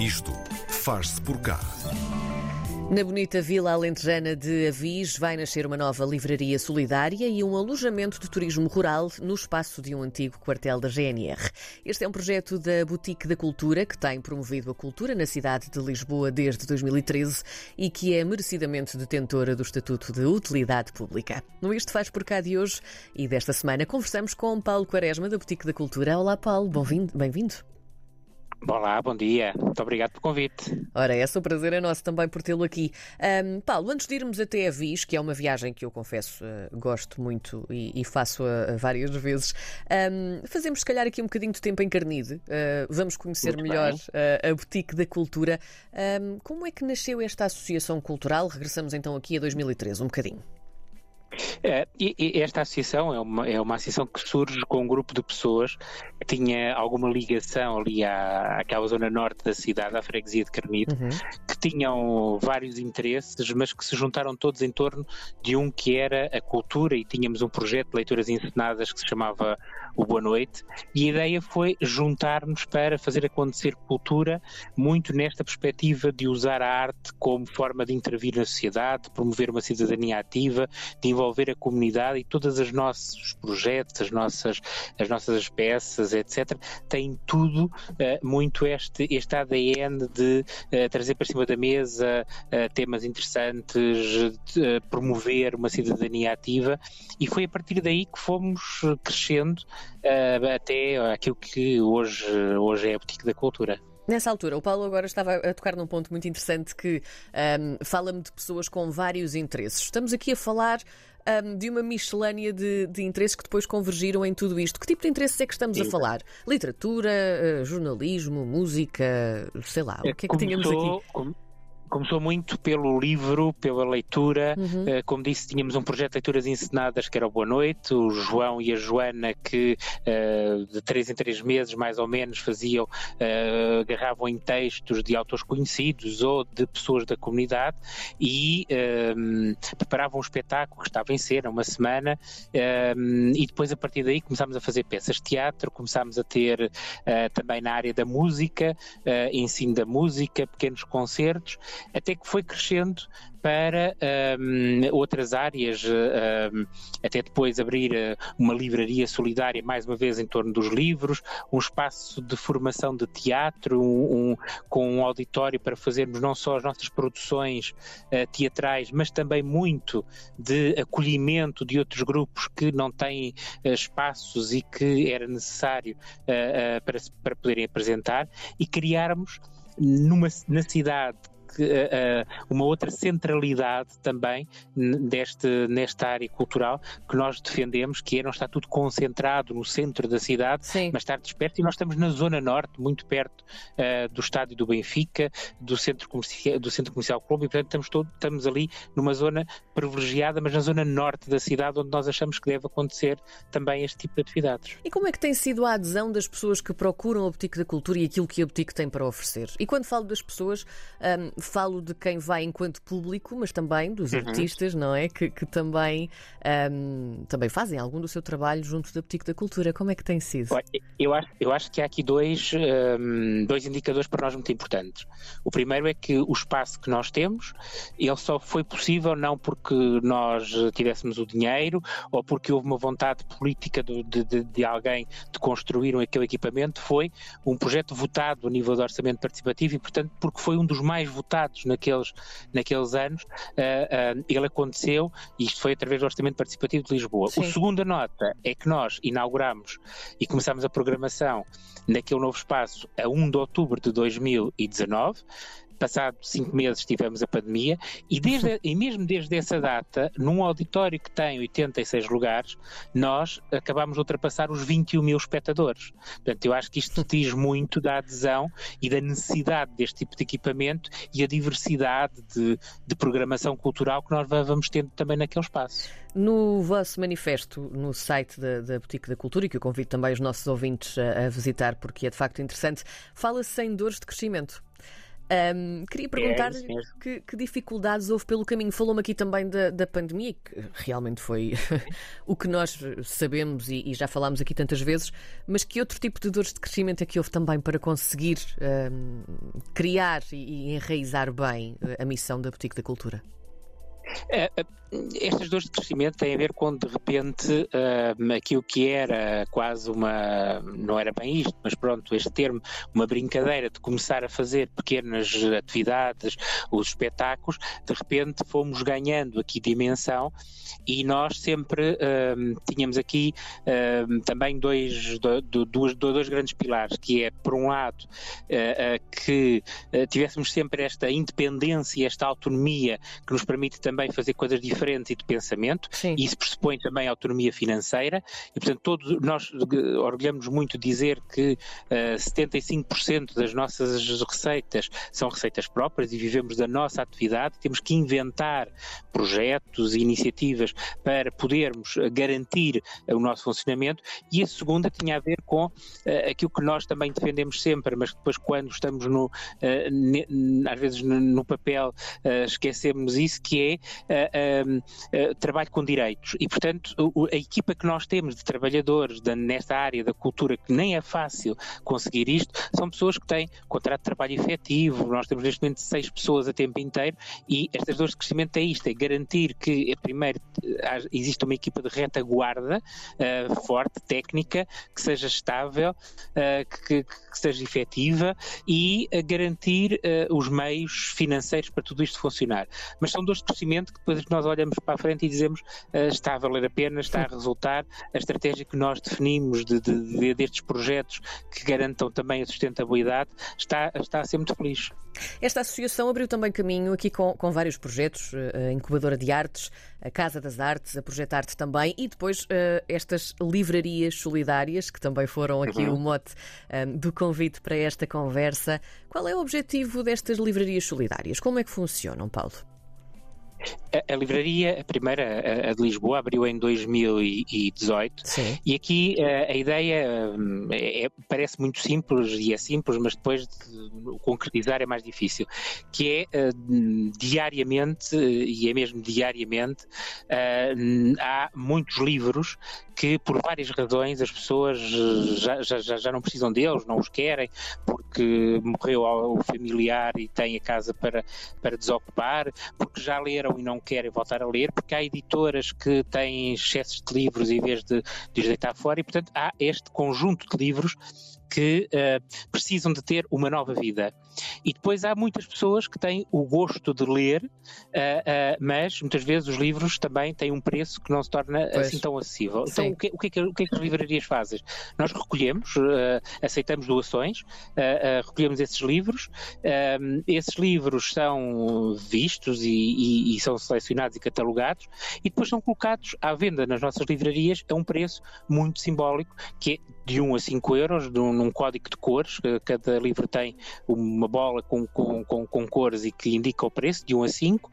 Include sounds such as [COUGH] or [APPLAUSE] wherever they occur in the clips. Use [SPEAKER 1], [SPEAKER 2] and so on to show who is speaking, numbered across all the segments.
[SPEAKER 1] Isto faz-se por cá.
[SPEAKER 2] Na bonita vila alentejana de Avis vai nascer uma nova livraria solidária e um alojamento de turismo rural no espaço de um antigo quartel da GNR. Este é um projeto da Boutique da Cultura que tem promovido a cultura na cidade de Lisboa desde 2013 e que é merecidamente detentora do Estatuto de Utilidade Pública. No Isto Faz Por Cá de hoje e desta semana conversamos com Paulo Quaresma da Boutique da Cultura. Olá Paulo, bem-vindo.
[SPEAKER 3] Olá, bom dia. Muito obrigado pelo convite.
[SPEAKER 2] Ora, esse o prazer é nosso também por tê-lo aqui. Um, Paulo, antes de irmos até a Vis, que é uma viagem que eu confesso uh, gosto muito e, e faço uh, várias vezes, um, fazemos se calhar aqui um bocadinho de tempo em Carnide. Uh, vamos conhecer muito melhor a Boutique da Cultura. Um, como é que nasceu esta associação cultural? Regressamos então aqui a 2013, um bocadinho.
[SPEAKER 3] É, e, e esta associação é uma, é uma associação que surge com um grupo de pessoas que tinha alguma ligação ali à, àquela zona norte da cidade, à freguesia de Carnide, uhum. que tinham vários interesses, mas que se juntaram todos em torno de um que era a cultura e tínhamos um projeto de leituras encenadas que se chamava o Boa Noite e a ideia foi juntar-nos para fazer acontecer cultura muito nesta perspectiva de usar a arte como forma de intervir na sociedade, de promover uma cidadania ativa, de envolver a comunidade e todos os nossos projetos, as nossas, as nossas peças, etc., têm tudo uh, muito este, este ADN de uh, trazer para cima da mesa uh, temas interessantes, de, promover uma cidadania ativa e foi a partir daí que fomos crescendo até aquilo que hoje, hoje é a Boutique da Cultura.
[SPEAKER 2] Nessa altura, o Paulo agora estava a tocar num ponto muito interessante que um, fala-me de pessoas com vários interesses. Estamos aqui a falar um, de uma miscelânea de, de, interesses que depois convergiram em tudo isto. Que tipo de interesses é que estamos Sim. a falar? Literatura, jornalismo, música, sei lá, o que é que tínhamos aqui?
[SPEAKER 3] Começou muito pelo livro, pela leitura. Uhum. Uh, como disse, tínhamos um projeto de leituras encenadas que era o Boa Noite. O João e a Joana, que uh, de três em três meses, mais ou menos, faziam, uh, agarravam em textos de autores conhecidos ou de pessoas da comunidade e preparavam um espetáculo que estava em cena uma semana. e depois, a partir daí, começámos a fazer peças de teatro, começámos a ter também na área da música, ensino da música, pequenos concertos até que foi crescendo para um, outras áreas, um, até depois abrir uh, uma livraria solidária, mais uma vez em torno dos livros, um espaço de formação de teatro, um, um com um auditório para fazermos não só as nossas produções uh, teatrais, mas também muito de acolhimento de outros grupos que não têm uh, espaços e que era necessário para, para poderem apresentar, e criarmos numa, na cidade uh, uma outra centralidade também deste, nesta área cultural que nós defendemos, que é não estar tudo concentrado no centro da cidade, Sim. mas estar disperso. E nós estamos na zona norte, muito perto uh, do estádio do Benfica, do centro comercial, do centro comercial Colombo, e portanto estamos, todo, estamos ali numa zona privilegiada, mas na zona norte da cidade, onde nós achamos que deve acontecer também este tipo de atividades.
[SPEAKER 2] E como é que tem sido a adesão das pessoas que procuram a Boutique da Cultura e aquilo que a Boutique tem para oferecer? E quando falo das pessoas, um, falo de quem vai enquanto público, mas também dos uhum. artistas, não é? Que, que também, um, também fazem algum do seu trabalho junto da Boutique da Cultura. Como é que tem sido?
[SPEAKER 3] Eu acho, eu acho que há aqui dois, um, dois indicadores para nós muito importantes. O primeiro é que o espaço que nós temos, ele só foi possível não porque nós tivéssemos o dinheiro ou porque houve uma vontade política de, de, de alguém de construir aquele equipamento, foi um projeto votado a nível de orçamento participativo e, portanto, porque foi um dos mais votados naqueles, naqueles anos, uh, uh, ele aconteceu e isto foi através do Orçamento Participativo de Lisboa. Sim. A segunda nota é que nós inauguramos e começamos a programação naquele novo espaço a 1 de outubro de 2019 passado cinco meses tivemos a pandemia e, desde, e mesmo desde essa data, num auditório que tem 86 lugares, nós acabamos de ultrapassar os 21 mil espectadores. Portanto, eu acho que isto diz muito da adesão e da necessidade deste tipo de equipamento e a diversidade de, de programação cultural que nós vamos tendo também naquele espaço.
[SPEAKER 2] No vosso manifesto, no site da, da Boutique da Cultura, e que eu convido também os nossos ouvintes a, a visitar porque é de facto interessante, fala-se sem dores de crescimento. Um, queria perguntar-lhe é que, que, dificuldades houve pelo caminho. Falou-me aqui também da, da pandemia, que realmente foi [LAUGHS] o que nós sabemos e, e, já falámos aqui tantas vezes, mas que outro tipo de dores de crescimento é que houve também para conseguir um, criar e, e enraizar bem a missão da Boutique da Cultura?
[SPEAKER 3] É, é, estas dores de crescimento têm a ver com, de repente, uh, aquilo que era quase uma. Não era bem isto, mas pronto, este termo, uma brincadeira de começar a fazer pequenas atividades, os espetáculos, de repente fomos ganhando aqui dimensão e nós sempre uh, tínhamos aqui uh, também dois, do, do, dois, dois grandes pilares, que é, por um lado, que tivéssemos sempre esta independência, esta autonomia que nos permite também fazer coisas diferentes e de pensamento, Sim. e isso pressupõe também autonomia financeira, e portanto todos nós orgulhamos muito dizer que uh, 75% das nossas receitas são receitas próprias e vivemos da nossa atividade, temos que inventar projetos e iniciativas para podermos eh, garantir o nosso funcionamento, e a segunda tinha a ver com uh, aquilo que nós também defendemos sempre, mas depois quando estamos no, uh, às vezes no, no papel esquecemos isso, que é trabalho com direitos. E, portanto, a equipa que nós temos de trabalhadores da, nesta área da cultura, que nem é fácil conseguir isto, são pessoas que têm contrato de trabalho efetivo. Nós temos neste momento seis pessoas a tempo inteiro e estas dores de crescimento é isto: é garantir que, primeiro, existe uma equipa de retaguarda uh, forte, técnica, que seja estável, uh, que, que, seja efetiva e garantir uh, os meios financeiros para tudo isto funcionar. Mas são dores de crescimento que depois nós olhamos para a frente e dizemos uh, está a valer a pena, está a resultar. A estratégia que nós definimos de, de, de, destes projetos que garantam também a sustentabilidade está, está a ser muito feliz.
[SPEAKER 2] Esta associação abriu também caminho aqui com, com vários projetos, a Incubadora de Artes, a Casa das Artes, a Projetarte também, e depois uh, estas livrarias solidárias, que também foram aqui uhum. o mote um, do convite para esta conversa. Qual é o objetivo destas livrarias solidárias? Como é que funcionam, Paulo?
[SPEAKER 3] A, a, livraria, a primeira, a, de Lisboa, abriu em 2018 Sim. e aqui a, a ideia hum, é, é, parece muito simples e é simples, mas depois de concretizar é mais difícil, que é uh, diariamente, e é mesmo diariamente, uh, há muitos livros que por várias razões as pessoas já, já, já não precisam deles, não os querem, porque morreu o familiar e têm a casa para, para desocupar, porque já leram e não querem voltar a ler, porque há editoras que têm excessos de livros em vez de, de os deitar fora, e portanto há este conjunto de livros que uh, precisam de ter uma nova vida. E depois há muitas pessoas que têm o gosto de ler, uh, uh, mas muitas vezes os livros também têm um preço que não se torna pois. assim tão acessível. Então, Sim. Então, o que, o, que é que, o que, é que as livrarias fazem? Nós recolhemos, aceitamos doações, recolhemos esses livros, esses livros são vistos e, e, e são selecionados e catalogados, e depois são colocados à venda nas nossas livrarias a um preço muito simbólico, que é de 1 a 5 euros, de um, num código de cores, cada livro tem uma bola com, com, com, com cores e que indica o preço, de 1 a 5.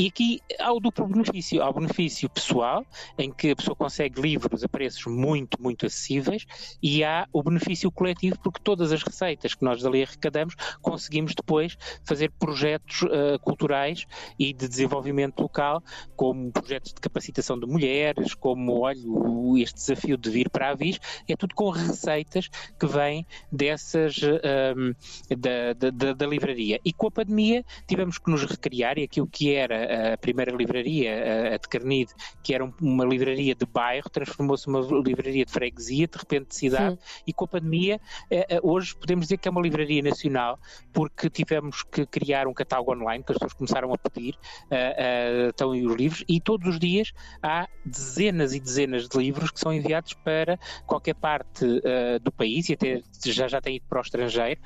[SPEAKER 3] E aqui há o duplo benefício. Há o benefício pessoal, em que a pessoa consegue livros a preços muito, muito acessíveis, e há o benefício coletivo, porque todas as receitas que nós ali arrecadamos conseguimos depois fazer projetos uh, culturais e de desenvolvimento local, como projetos de capacitação de mulheres, como, olha, este desafio de vir para a Avis, é tudo com receitas que vêm dessas, uh, da, da, da livraria. E com a pandemia tivemos que nos recriar, e aquilo que era a primeira livraria, a de Carnide, que era uma livraria de bairro, transformou-se numa livraria de freguesia, de repente de cidade, Sim. e com a pandemia, eh, eh, hoje podemos dizer que é uma livraria nacional, porque tivemos que criar um catálogo online, que as pessoas começaram a pedir, eh, estão aí os livros, e todos os dias há dezenas e dezenas de livros que são enviados para qualquer parte do país, e até já, já têm ido para o estrangeiro,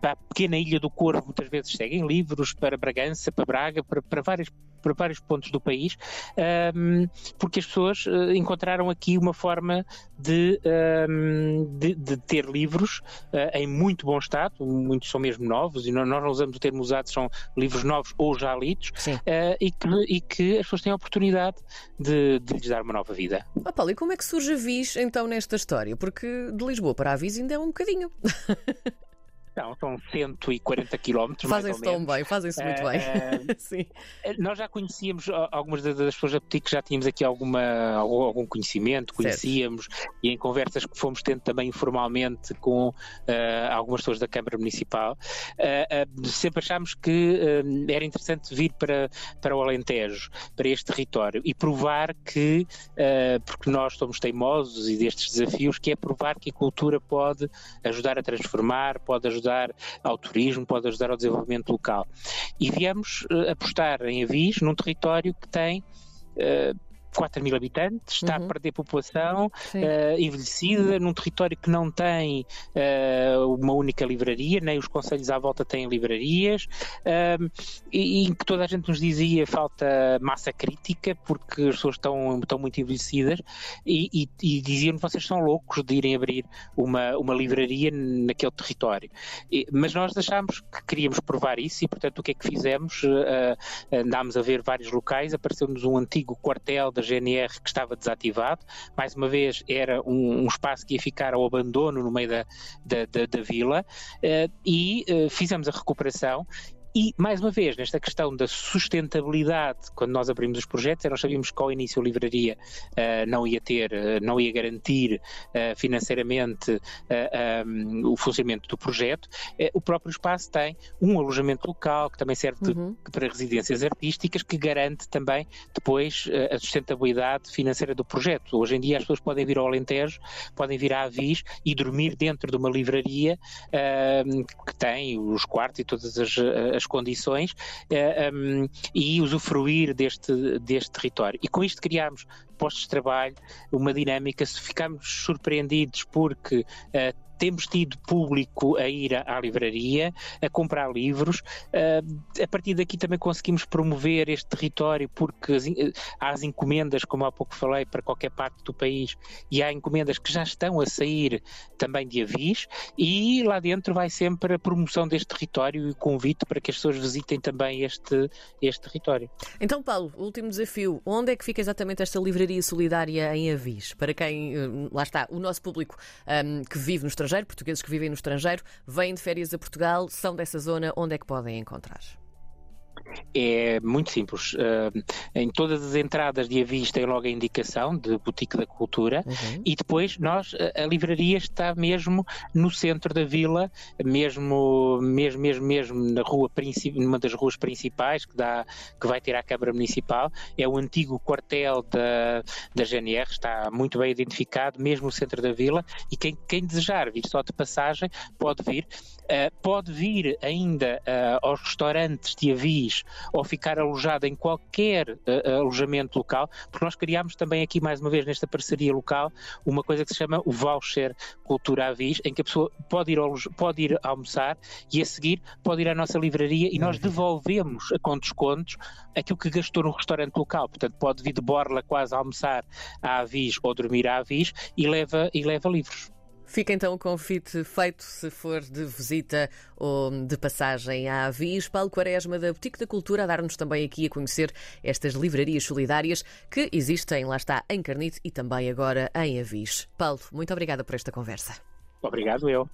[SPEAKER 3] para a pequena ilha do Corvo, muitas vezes seguem livros, para Bragança, para Braga, para, para, vários, para vários pontos do país, um, porque as pessoas uh, encontraram aqui uma forma de, um, de, de, ter livros uh, em muito bom estado, muitos são mesmo novos, e nós não usamos o termo usado, são livros novos ou já lidos, uh, e, que, e que as pessoas têm a oportunidade de, de lhes dar uma nova vida.
[SPEAKER 2] Oh, Paulo, e como é que surge a Vis então nesta história? Porque de Lisboa para a Vis ainda é um bocadinho. [LAUGHS]
[SPEAKER 3] Não, são 140 quilómetros.
[SPEAKER 2] Fazem-se tão bem, fazem-se muito bem. [LAUGHS] Sim.
[SPEAKER 3] Nós já conhecíamos, algumas das pessoas da Petit já tínhamos aqui alguma, algum conhecimento, conhecíamos, certo. e em conversas que fomos tendo também informalmente com uh, algumas pessoas da Câmara Municipal, uh, uh, sempre achámos que era interessante vir para, para o Alentejo, para este território, e provar que, porque nós somos teimosos e destes desafios, que é provar que a cultura pode ajudar a transformar, pode ajudar ao turismo, pode ajudar ao desenvolvimento local. E viemos apostar em Avis, num território que tem uh, 4 mil habitantes, está uhum. a perder população, uh, envelhecida, num território que não tem uh, uma única livraria, nem os conselhos à volta têm livrarias, uh, e, em que toda a gente nos dizia falta massa crítica, porque as pessoas estão, estão muito envelhecidas, e, e, e diziam vocês são loucos de irem abrir uma, uma livraria naquele território. E, mas nós achámos que queríamos provar isso, e portanto o que é que fizemos? andámos a ver vários locais, apareceu-nos um antigo quartel da GNR que estava desativado. Mais uma vez, era um, um espaço que ia ficar ao abandono no meio da, da, da, da vila uh, e uh, fizemos a recuperação e, mais uma vez, nesta questão da sustentabilidade, quando nós abrimos os projetos, nós sabíamos que ao início a livraria uh, não ia ter, uh, não ia garantir uh, financeiramente um, o funcionamento do projeto. o próprio espaço tem um alojamento local, que também serve de, uhum. para residências artísticas, que garante também depois a sustentabilidade financeira do projeto. Hoje em dia as pessoas podem vir ao Alentejo, podem vir à Avis e dormir dentro de uma livraria que tem os quartos e todas as as condições eh, um, ehm, e usufruir deste, deste território. E com isto criámos postos de trabalho, uma dinâmica, se ficamos surpreendidos porque uh, temos tido público a ir à livraria, a comprar livros. Uh, a partir daqui também conseguimos promover este território, porque há as encomendas, como há pouco falei, para qualquer parte do país, e há encomendas que já estão a sair também de avis, e lá dentro vai sempre a promoção deste território e o convite para que as pessoas visitem também este, este território.
[SPEAKER 2] Então, Paulo, último desafio: onde é que fica exatamente esta livraria solidária em Avis? Para quem, eh, lá está, o nosso público um, que vive nos estrangeiro, portugueses que vivem no estrangeiro, vêm de férias a Portugal, são dessa zona, onde é que podem encontrar?
[SPEAKER 3] É muito simples. Uh, em todas as entradas de aviso tem logo a indicação de Boutique da Cultura uhum. e depois nós, a, a, livraria está mesmo no centro da vila, mesmo, mesmo, mesmo, mesmo na rua numa das ruas principais que, dá, que vai ter à Câmara Municipal. É o antigo quartel da, da GNR, está muito bem identificado, mesmo no centro da vila e quem, quem desejar vir só de passagem pode vir. Uh, pode vir ainda uh, aos restaurantes de avis ou ficar alojado em qualquer uh, alojamento local, porque nós criámos também aqui, mais uma vez, nesta parceria local, uma coisa que se chama o voucher Cultura Avis, em que a pessoa pode ir, pode ir almoçar e a seguir pode ir à nossa livraria e nós uhum. devolvemos com descontos aquilo que gastou no restaurante local. Portanto, pode vir de Borla quase a almoçar à Avis ou dormir à Avis e leva, e leva livros.
[SPEAKER 2] Fica então o convite feito se for de visita ou de passagem à Avis. Paulo Quaresma, da Boutique da Cultura, a dar-nos também aqui a conhecer estas livrarias solidárias que existem, lá está, em Carnite e também agora em Avis. Paulo, muito obrigada por esta conversa.
[SPEAKER 3] Obrigado eu.